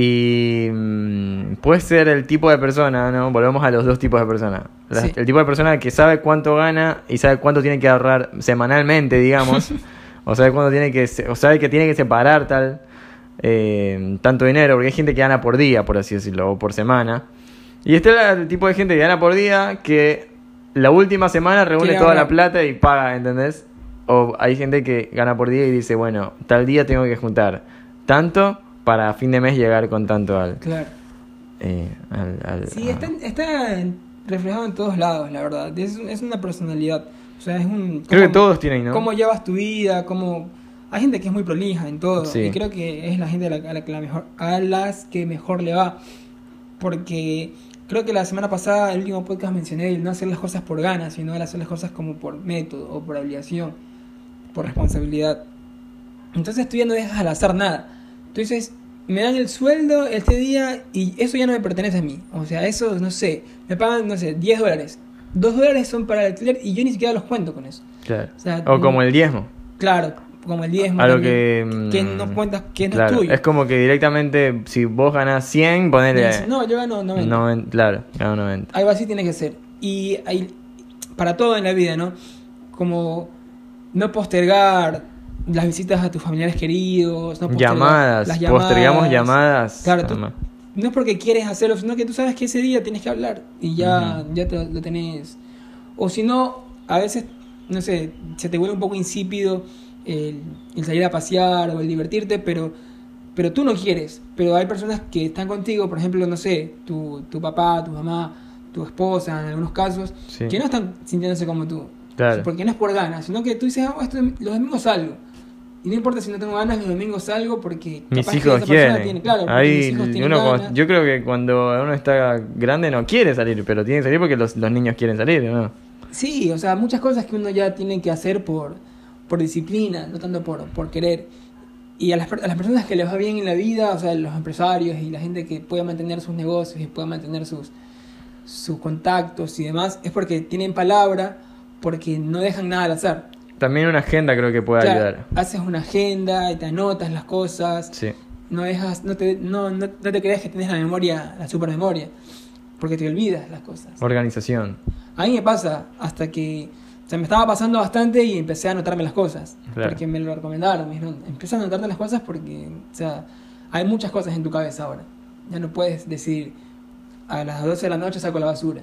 Y mm, puedes ser el tipo de persona, ¿no? Volvemos a los dos tipos de personas. Sí. El tipo de persona que sabe cuánto gana y sabe cuánto tiene que ahorrar semanalmente, digamos. [laughs] o sabe cuánto tiene que o sabe que tiene que separar tal eh, tanto dinero, porque hay gente que gana por día, por así decirlo, o por semana. Y está el tipo de gente que gana por día que la última semana reúne toda la plata y paga, ¿entendés? O hay gente que gana por día y dice, bueno, tal día tengo que juntar tanto para fin de mes llegar con tanto al... Claro. eh, al, al- Sí, a- está, está reflejado en todos lados, la verdad. Es, es una personalidad. O sea, es un... Creo que todos tienen, ¿no? cómo llevas tu vida, cómo... Hay gente que es muy prolija en todo. Sí. Y creo que es la gente a, la, a la mejor, a las que mejor le va. Porque creo que la semana pasada, el último podcast mencioné el no hacer las cosas por ganas, sino el hacer las cosas como por método o por obligación, por responsabilidad. Entonces tú ya no dejas al azar nada. Dices, me dan el sueldo este día y eso ya no me pertenece a mí. O sea, eso, no sé, me pagan, no sé, 10 dólares. 2 dólares son para el alquiler y yo ni siquiera los cuento con eso. Claro. O sea, O como el diezmo. Claro, como el diezmo. Algo también, que... mm, que no cuentas, que no claro, es tuyo. Es como que directamente, si vos ganás 100, ponele... No, yo gano 90. noven- claro, gano 90. Algo así tiene que ser. Y hay, para todo en la vida, ¿no? Como no postergar las visitas a tus familiares queridos. No Llamadas, las postergamos llamadas. Claro, tú- Además. no es porque quieres hacerlo, sino que tú sabes que ese día tienes que hablar y ya, ya te, lo tenés. O si no, a veces, no sé, se te vuelve un poco insípido el, el salir a pasear o el divertirte, pero, pero tú no quieres. Pero hay personas que están contigo, por ejemplo, no sé, tu, tu papá, tu mamá, tu esposa, en algunos casos, Sí. que no están sintiéndose como tú. Claro. Porque no es por ganas, sino que tú dices, "Ah, esto- los domingos salgo. Y no importa si no tengo ganas, los domingos salgo porque Mis capaz que hijos esa quieren. tiene- claro, Ahí, mis hijos tienen uno ganas. yo creo que cuando uno está grande no quiere salir, pero tiene que salir porque los, los niños quieren salir, ¿no? Sí, o sea, muchas cosas que uno ya tiene que hacer por, por disciplina, no tanto por, por querer. Y a las, a las personas que les va bien en la vida, o sea, los empresarios y la gente que puede mantener sus negocios y puede mantener sus, sus contactos y demás, es porque tienen palabra, porque no dejan nada al azar. También una agenda creo que puede Claro, ayudar. haces una agenda y te anotas las cosas, Sí. no dejas, no te, no, no, no te creas que tienes la memoria, la supermemoria, porque te olvidas las cosas. Organización. A mí me pasa hasta que o sea, me estaba pasando bastante y empecé a anotarme las cosas. Claro. Porque me lo recomendaron. Me dijeron, empieza a anotarte las cosas porque, o sea, hay muchas cosas en tu cabeza ahora. Ya no puedes decir, a las 12 de la noche saco la basura.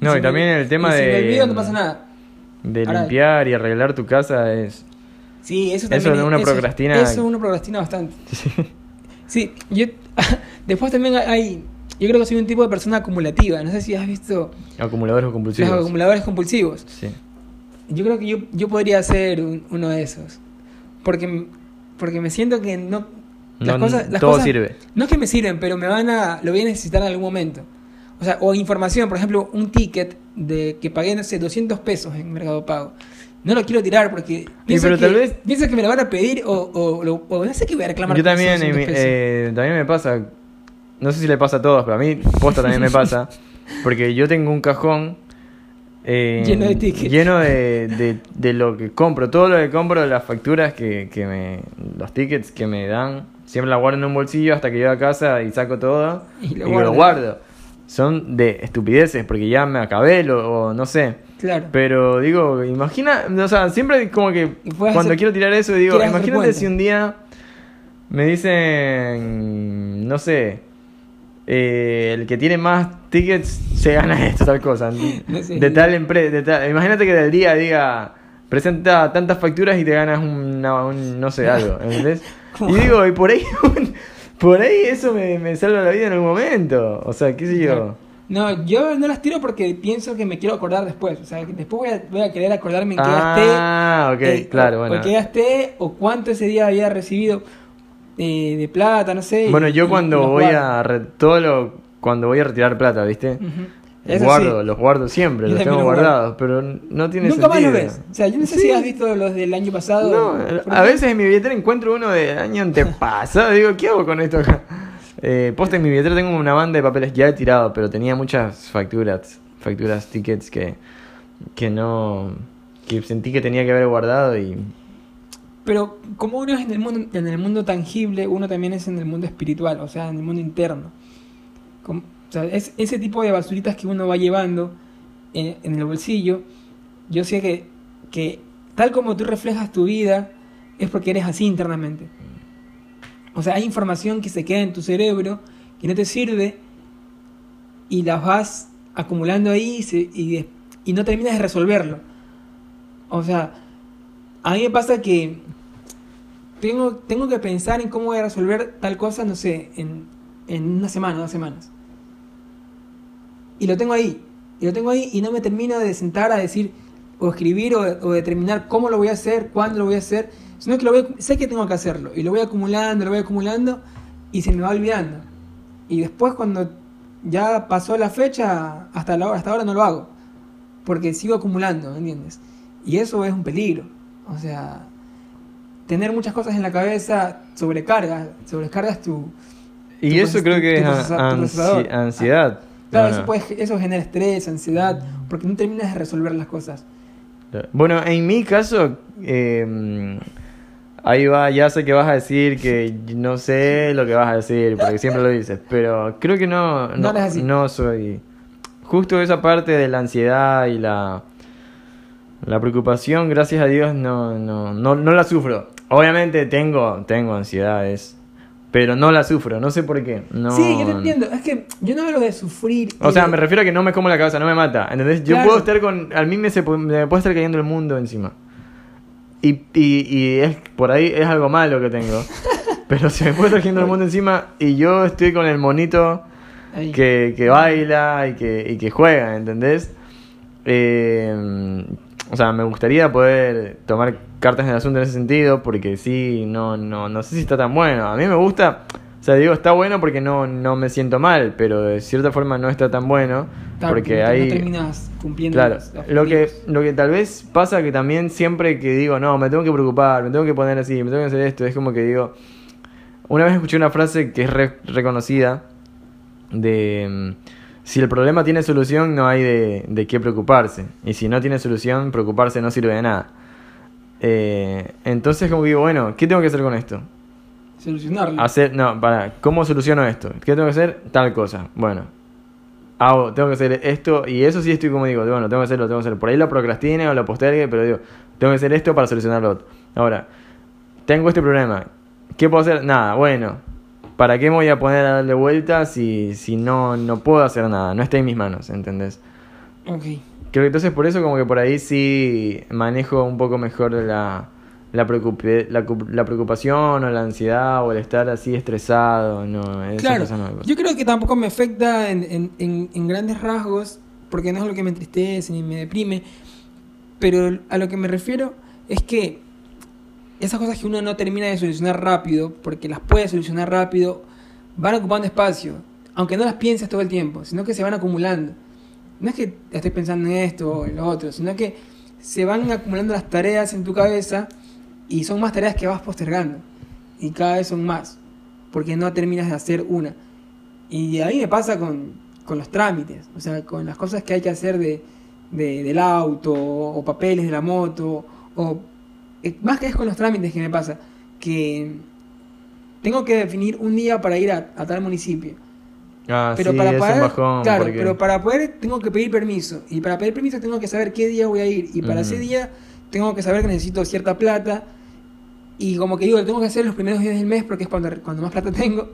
No, y me- también el tema y si de- me olvido, no pasa nada. De Ahora- limpiar y arreglar tu casa es... Sí, eso Eso también. uno eso- procrastina. Eso uno procrastina bastante. [laughs] Sí, yo. [laughs] después también hay. Yo creo que soy un tipo de persona acumulativa. No sé si has visto Acumuladores compulsivos. los acumuladores compulsivos. Sí. Yo creo que yo, yo podría ser un- uno de esos. Porque, porque me siento que no. Las No, cosas, las todo cosas- sirve. No es que me sirven, pero me van a. Lo voy a necesitar en algún momento. O sea, o información, por ejemplo, un ticket de que pagué, no sé, 200 pesos en Mercado Pago. No lo quiero tirar porque pienso, que, tal vez- pienso que me lo van a pedir o, o, lo- o no sé qué voy a reclamar. Yo también, y 200 mi- pesos. eh, también me pasa, no sé si le pasa a todos, pero a mí posta también me pasa, [laughs] porque yo tengo un cajón eh, Lleno de tickets. lleno de, de- de lo que compro, todo lo que compro, las facturas que, que me, los tickets que me dan, siempre la guardo en un bolsillo hasta que llego a casa y saco todo Y y lo guardo. Son de estupideces, porque ya me acabé, lo, o no sé. Claro. Pero digo, imagina, o sea, siempre como que cuando hacer- quiero tirar eso digo, imagínate si un día me dicen, no sé, eh, el que tiene más tickets se gana [laughs] esto, tal cosa. [laughs] No sé. De tal empresa. Imagínate que del día diga, presenta tantas facturas y te ganas un, no sé, algo. ¿Entendés? [laughs] Y digo, y por ahí, por ahí eso me, me salva la vida en algún momento. O sea, qué sé yo. No, yo no las tiro porque pienso que me quiero acordar después. O sea, que después voy a, voy a querer acordarme en qué Ah, ok, gasté. eh, claro, o, bueno. o qué gasté o cuánto ese día había recibido eh, de plata, no sé. Bueno, yo y- cuando y voy guardo. a re- todo lo cuando voy a retirar plata, ¿viste? Eso guardo, sí. los guardo siempre, Yo los tengo guardo. guardados, pero no tiene Nunca más los ves. O sea, yo no sé si has visto los del año pasado. No, a veces en mi billetera encuentro uno de año antepasado. [laughs] Digo, ¿qué hago con esto acá? Eh, posta en mi billetera tengo una banda de papeles ya he tirado, pero tenía muchas facturas, facturas, tickets que, que no. que sentí que tenía que haber guardado y. Pero como uno es en el mundo, en el mundo tangible, uno también es en el mundo espiritual, o sea, en el mundo interno. Como- o sea, es ese tipo de basuritas que uno va llevando en, en el bolsillo. Yo sé que, que tal como tú reflejas tu vida, es porque eres así internamente. O sea, hay información que se queda en tu cerebro que no te sirve y las vas acumulando ahí y, y y no terminas de resolverlo. O sea, a mí me pasa que tengo, tengo que pensar en cómo voy a resolver tal cosa, no sé, en, en una semana, dos semanas. Y lo tengo ahí. Y lo tengo ahí y no me termino de sentar a decir o escribir o, o determinar cómo lo voy a hacer, cuándo lo voy a hacer, sino que lo voy, sé que tengo que hacerlo y lo voy acumulando, lo voy acumulando y se me va olvidando. Y después cuando ya pasó la fecha, hasta, la hasta ahora no lo hago, porque sigo acumulando, ¿me entiendes? Y eso es un peligro. O sea, tener muchas cosas en la cabeza sobrecarga, sobrecargas tu... Y tu eso creo que tu es ansi- ansiedad. Claro, No, eso, no. puede- eso genera estrés, ansiedad, porque no terminas de resolver las cosas. Bueno, en mi caso, eh, ahí va, ya sé que vas a decir que no sé lo que vas a decir, porque siempre lo dices, pero creo que no, No no, no soy. Justo esa parte de la ansiedad y la, la preocupación, gracias a Dios, no, no, no, no la sufro. Obviamente tengo, tengo ansiedades, pero no la sufro, no sé por qué. No, Sí, yo te entiendo. Es que yo no hablo de sufrir. O sea, de- me refiero a que no me como la cabeza, no me mata. ¿Entendés? Yo Claro. puedo estar con. Al mí me, se, me puede estar cayendo el mundo encima. Y, y, y es por ahí es algo malo que tengo. [laughs] Pero se me puede estar cayendo el mundo encima y yo estoy con el monito que, que baila y que, y que juega, ¿entendés? Eh, o sea, me gustaría poder tomar cartas en el asunto en ese sentido, porque sí, no, no, no sé si está tan bueno. A mí me gusta, o sea, digo, está bueno porque no, no me siento mal, pero de cierta forma no está tan bueno, Claro, porque no hay... terminas cumpliendo Claro, los- los lo que, lo que tal vez pasa que también siempre que digo, no, me tengo que preocupar, me tengo que poner así, me tengo que hacer esto, es como que digo, una vez escuché una frase que es re- reconocida de mm, si el problema tiene solución no hay de, de qué preocuparse y si no tiene solución preocuparse no sirve de nada. Eh, entonces como digo, bueno, ¿qué tengo que hacer con esto? Solucionarlo. Hacer, no, para, ¿cómo soluciono esto? ¿Qué tengo que hacer? Tal cosa. Bueno, hago, tengo que hacer esto y eso sí estoy como digo, bueno, tengo que hacerlo, tengo que hacer. Por ahí lo procrastine o lo postergue, pero digo, tengo que hacer esto para solucionar lo otro. Ahora, tengo este problema. ¿Qué puedo hacer? Nada, bueno. ¿Para qué me voy a poner a darle vueltas si, si no, no puedo hacer nada? No está en mis manos, ¿entendés? Ok. Creo que entonces por eso como que por ahí sí manejo un poco mejor la, la, preocupe- la, la preocupación o la ansiedad o el estar así estresado. No, Claro, no yo creo que tampoco me afecta en, en- en- en grandes rasgos, porque no es lo que me entristece ni me deprime, pero a lo que me refiero es que esas cosas que uno no termina de solucionar rápido, porque las puede solucionar rápido, van ocupando espacio, aunque no las pienses todo el tiempo, sino que se van acumulando. No es que estés pensando en esto o en lo otro, sino que se van acumulando las tareas en tu cabeza y son más tareas que vas postergando. Y cada vez son más, porque no terminas de hacer una. Y a mí me pasa con, con los trámites, o sea, con las cosas que hay que hacer de, de- del auto, o papeles de la moto, o más que es con los trámites que me pasa, que tengo que definir un día para ir a, a tal municipio. Ah, Pero sí, para es un poder, bajón, claro, porque- pero para poder tengo que pedir permiso y para pedir permiso tengo que saber qué día voy a ir y para ese día tengo que saber que necesito cierta plata y como que digo, lo tengo que hacer los primeros días del mes porque es cuando, cuando más plata tengo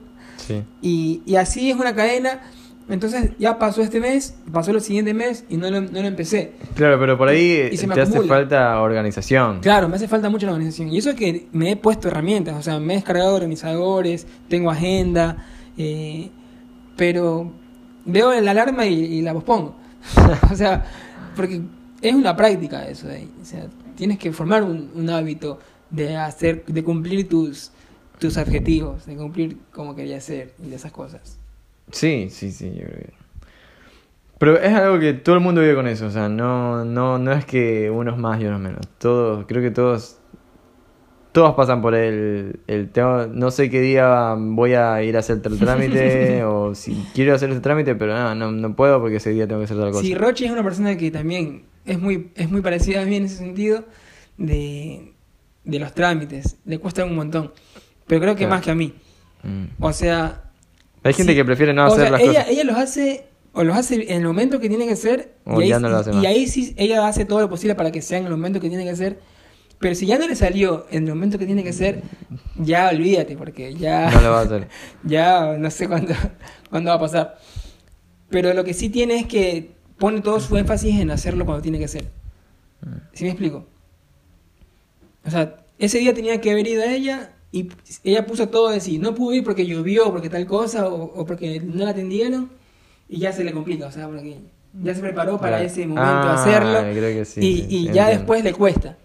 Sí. Y, y así es una cadena. Entonces ya pasó este mes, pasó el siguiente mes y no lo, no lo empecé. Claro, pero por ahí Y te hace falta organización. Claro, me hace falta mucho la organización. Y eso es que me he puesto herramientas, o sea, me he descargado organizadores, tengo agenda, eh, pero veo la alarma y, y la pospongo. [laughs] o sea, porque es una práctica eso de ahí. O sea, tienes que formar un, un hábito de hacer, de cumplir tus, tus objetivos, de cumplir como querías ser y de esas cosas. Sí, sí, sí, yo creo que. Pero es algo que todo el mundo vive con eso, o sea, no, no, no es que unos más y unos menos. Todos, creo que todos, todos pasan por el, el tengo- no sé qué día voy a ir a hacer tal trámite, [laughs] o si quiero hacer ese trámite, pero no, no, no puedo porque ese día tengo que hacer tal cosa. Sí, Rochi es una persona que también es muy, es muy parecida a mí en ese sentido de, de los trámites. Le cuesta un montón. Pero creo que Claro. más que a mí. Mm. O sea. Hay gente sí. que prefiere no o hacer sea, las ella, cosas. ella los hace. O los hace en el momento que tiene que ser. O y ahí, ya no lo hace y más. ahí sí ella hace todo lo posible para que sea en el momento que tiene que ser. Pero si ya no le salió en el momento que tiene que ser, ya olvídate, porque ya. [laughs] No lo va a hacer. [laughs] ya no sé cuándo, [laughs] cuándo va a pasar. Pero lo que sí tiene es que pone todo su énfasis en hacerlo cuando tiene que ser. ¿Sí me explico? O sea, ese día tenía que haber ido a ella y ella puso todo de sí. No pudo ir porque llovió, porque tal cosa, o, o porque no la atendieron y ya se le complica. O sea, porque ya se preparó para ese momento Ah, hacerlo creo que sí, y, sí, y sí, ya entiendo. después le cuesta.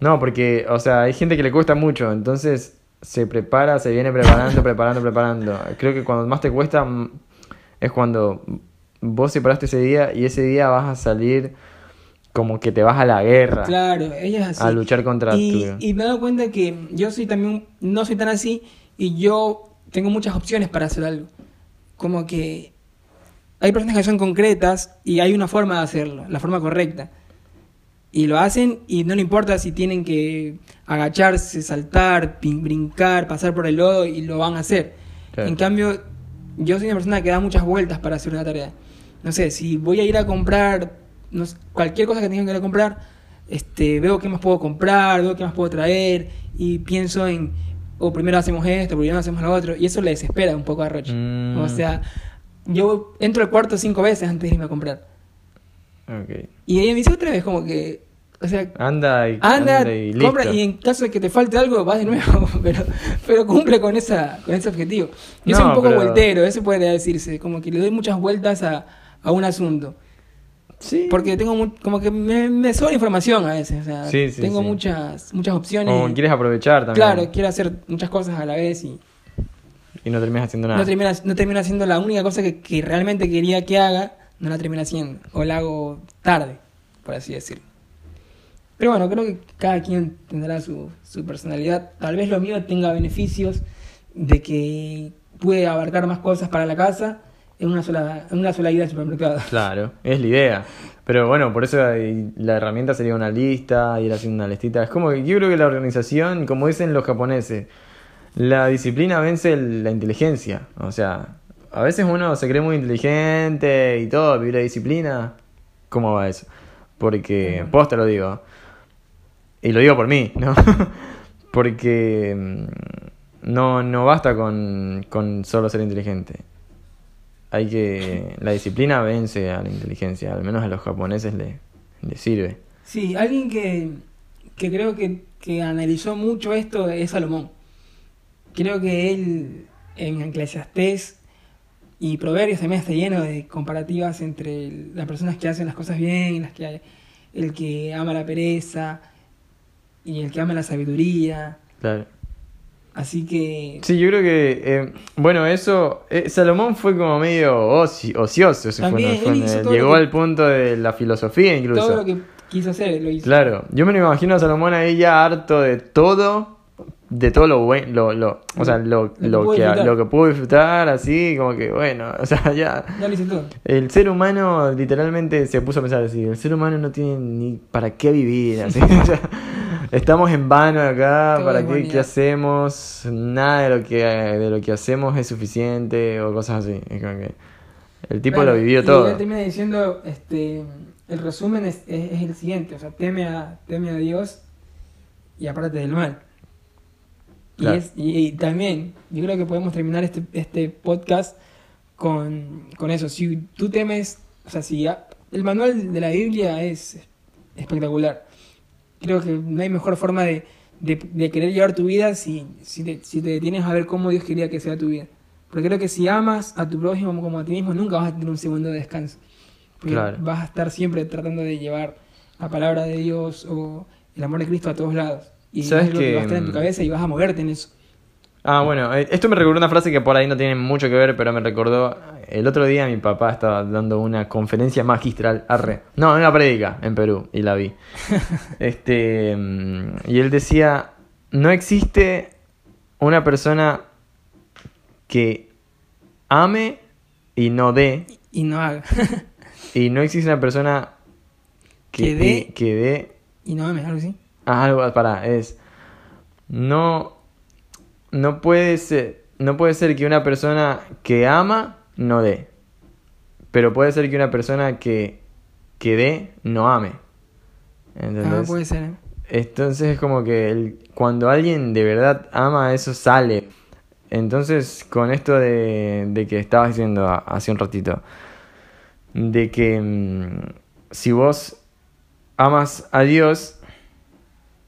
No, porque, o sea, hay gente que le cuesta mucho, entonces se prepara, se viene preparando, preparando, preparando. Creo que cuando más te cuesta mm, es cuando vos separaste ese día y ese día vas a salir como que te vas a la guerra. Claro, ella es así. A luchar contra y, tu- y me he dado cuenta que yo soy también, no soy tan así y yo tengo muchas opciones para hacer algo. Como que hay personas que son concretas y hay una forma de hacerlo, la forma correcta. Y lo hacen y no le importa si tienen que agacharse, saltar, brincar, pasar por el lodo y lo van a hacer. Claro. En cambio, yo soy una persona que da muchas vueltas para hacer una tarea. No sé, si voy a ir a comprar no sé, cualquier cosa que tenga que comprar, este, veo qué más puedo comprar, veo qué más puedo traer y pienso en, o primero hacemos esto, primero hacemos lo otro, y eso le desespera un poco a Roche. Mm. O sea, yo entro al cuarto cinco veces antes de irme a comprar. Ok. Y ella me dice otra vez como que, o sea, Anda y, anda, anda y listo. compra y en caso de que te falte algo vas de nuevo, [laughs] pero, pero cumple con esa, con ese objetivo. Yo soy No, un poco pero- voltero, eso puede decirse, como que le doy muchas vueltas a, a un asunto. Sí. Porque tengo mu- como que me, me sobra información a veces, o sea, Sí, sí, tengo muchas muchas opciones. O quieres aprovechar también. Claro, quiero hacer muchas cosas a la vez y Y no terminas haciendo nada. no termino, no termino haciendo la única cosa que, que realmente quería que haga, no la termino haciendo. O la hago tarde, por así decirlo. Pero bueno, creo que cada quien tendrá su, su personalidad. Tal vez lo mío tenga beneficios de que pude abarcar más cosas para la casa en una sola, en una sola ida al supermercado. Claro, es la idea. Pero bueno, por eso la herramienta sería una lista, ir haciendo una listita. Es como que yo creo que la organización, como dicen los japoneses, la disciplina vence la inteligencia. O sea, a veces uno se cree muy inteligente y todo, pero la disciplina, ¿cómo va eso? Porque, posta lo digo, y lo digo por mí, ¿no? [laughs] Porque mm, no, no basta con, con solo ser inteligente. Hay que. La disciplina vence a la inteligencia, al menos a los japoneses le, le sirve. Sí, alguien que, que creo que, que analizó mucho esto es Salomón. Creo que él en Eclesiastés y Proverbios también está lleno de comparativas entre las personas que hacen las cosas bien y las que el que ama la pereza y el que ama la sabiduría. Claro. Así que Sí, yo creo que. eh, bueno, eso. eh, Salomón fue como medio oci- ocioso. llegó que- al punto de la filosofía incluso. todo lo que quiso hacer lo hizo. Claro, yo me lo imagino a Salomón ahí ya harto de todo, de todo lo bueno, lo, lo, o sea, lo, que lo, pudo que, disfrutar. lo que pudo disfrutar, así, como que bueno, [laughs] o sea, ya. Ya lo hizo todo. El ser humano literalmente se puso a pensar así, el ser humano no tiene ni para qué vivir, así, [laughs] o sea, estamos en vano acá, Todo para qué, qué hacemos, nada de lo que de lo que hacemos es suficiente o cosas así, es como que el tipo Claro, lo vivió y todo. él termina diciendo, este, el resumen es, es- es el siguiente, o sea, teme a, teme a Dios y apártate del mal. Y, Claro. es, y, y también, yo creo que podemos terminar este, este podcast con, con eso. Si tú temes, o sea, si a- el manual de la Biblia es espectacular. Creo que no hay mejor forma de, de, de querer llevar tu vida si, si, te, si te detienes a ver cómo Dios quería que sea tu vida. Porque creo que si amas a tu prójimo como, a ti mismo, nunca vas a tener un segundo de descanso. Porque Claro. vas a estar siempre tratando de llevar la palabra de Dios o el amor de Cristo a todos lados. Y es ¿Sabes algo que que, va a estar en tu mm, cabeza y vas a moverte en eso. Ah, bueno, eh, esto me recordó una frase que por ahí no tiene mucho que ver, pero me recordó. El otro día mi papá estaba dando una conferencia magistral, arre. No, una prédica en Perú, y la vi. [laughs] Este. mm, Y él decía: No existe una persona que ame y no dé, Y no haga. [laughs] y no existe una persona que, Que dé. que dé y no ames, algo así. Ah, algo, para, es. No. No puede ser. No puede ser que una persona que ama no dé. Pero puede ser que una persona que, que dé no ame. Ah, ¿Entendés? puede ser. ¿eh? Entonces es como que el- cuando alguien de verdad ama, eso sale. Entonces, con esto de, de que estabas diciendo hace un ratito, de que mm, si vos amas a Dios,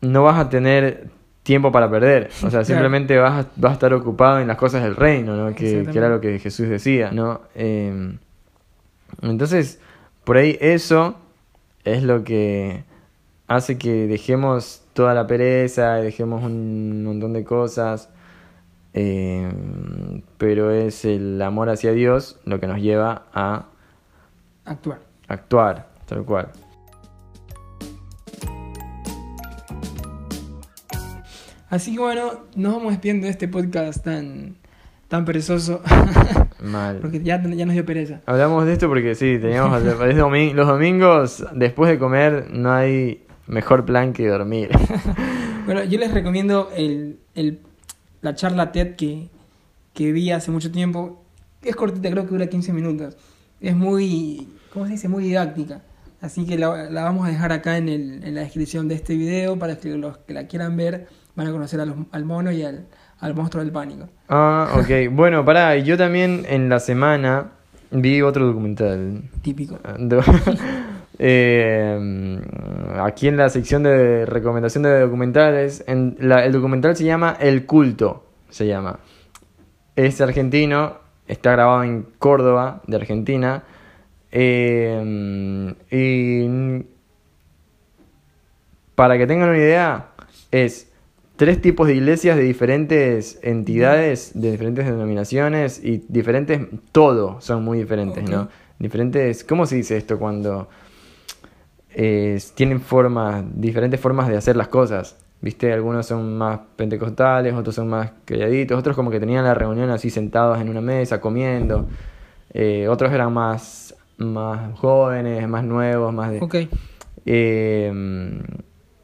no vas a tener tiempo para perder. O sea, [laughs] Claro. simplemente vas a, vas a estar ocupado en las cosas del reino, ¿no? Que, que era lo que Jesús decía, ¿no? Eh, entonces, por ahí eso es lo que hace que dejemos toda la pereza, y dejemos un montón de cosas, eh, pero es el amor hacia Dios lo que nos lleva a Actuar. actuar, tal cual. Así que bueno, nos vamos despidiendo de este podcast tan, tan perezoso. [laughs] Mal. porque ya, ya nos dio pereza. Hablamos de esto porque sí, teníamos domi- los domingos después de comer no hay mejor plan que dormir. [laughs] Bueno, yo les recomiendo el, el- la charla TED que, que vi hace mucho tiempo. Es cortita, creo que dura 15 minutos. Es muy, ¿cómo se dice? Muy didáctica. Así que la, la vamos a dejar acá en, el, en la descripción de este video para que los que la quieran ver van a conocer a los- al mono y al, al monstruo del pánico. Ah, ok. [laughs] Bueno, pará, yo también en la semana vi otro documental. Típico. Do- [laughs] Eh, aquí en la sección de recomendación de documentales, en la- el documental se llama El culto, se llama. Es argentino, está grabado en Córdoba, de Argentina. eh, y para que tengan una idea, es tres tipos de iglesias de diferentes entidades, de diferentes denominaciones y diferentes, todo son muy diferentes. ¿no? Diferentes, ¿cómo se dice esto cuando eh, tienen formas, diferentes formas de hacer las cosas? ¿Viste? Algunos son más pentecostales, otros son más calladitos, otros como que tenían la reunión así sentados en una mesa comiendo, eh, otros eran más, más jóvenes, más nuevos, más de... Ok. Eh,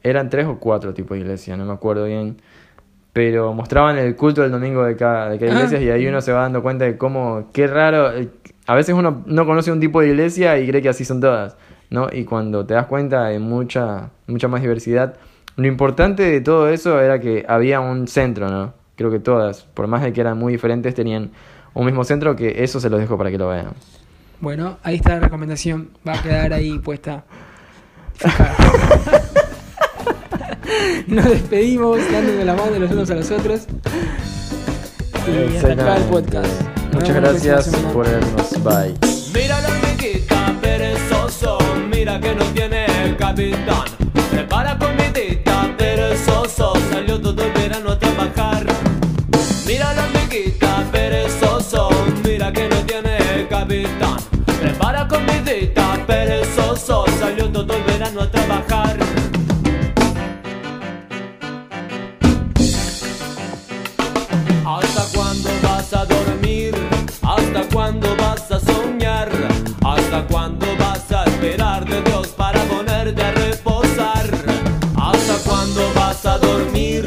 eran tres o cuatro tipos de iglesias, no me acuerdo bien. Pero mostraban el culto del domingo de cada, de cada Ah. iglesia y ahí uno se va dando cuenta de cómo, qué raro. eh, A veces uno no conoce un tipo de iglesia y cree que así son todas, ¿no? Y cuando te das cuenta de mucha, mucha más diversidad. Lo importante de todo eso era que había un centro, ¿no? Creo que todas, por más de que eran muy diferentes, tenían un mismo centro que eso se los dejo para que lo vean. Bueno, ahí está la recomendación. Va a quedar ahí puesta. [laughs] [laughs] Nos despedimos dándonos la mano de los unos a los otros. Y hasta acá el podcast. Muchas gracias por vernos. Bye. Mira la hormiguita perezoso, mira que no tiene capitán. Prepara comidita perezoso, salió todo el verano a trabajar. Mira la hormiguita perezoso, mira que no tiene capitán. Prepara comidita perezoso, salió todo el verano a trabajar. Cuándo vas a soñar? ¿Hasta cuándo vas a esperar de Dios para ponerte a reposar? ¿Hasta cuándo vas a dormir?